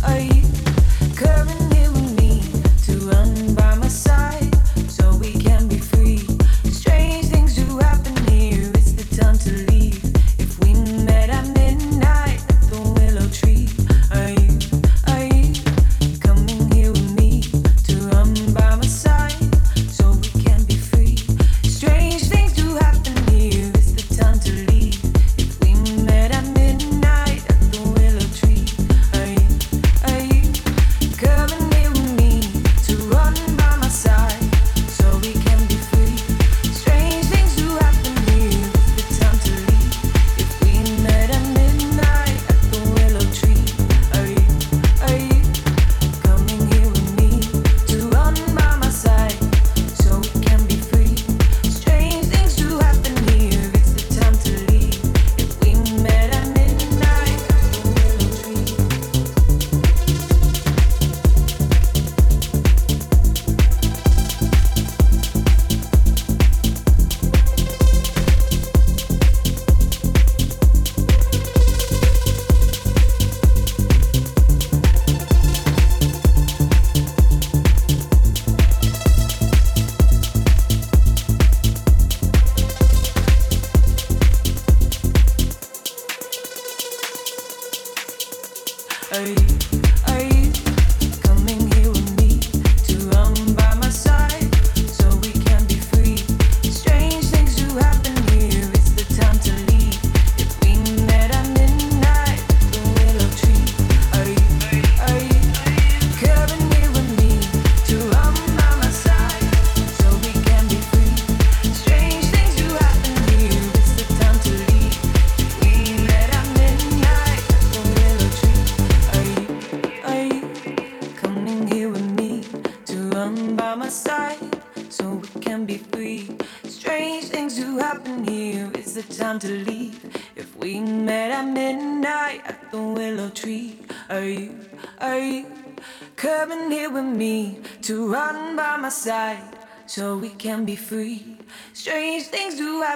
So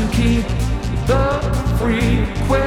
to keep the frequency.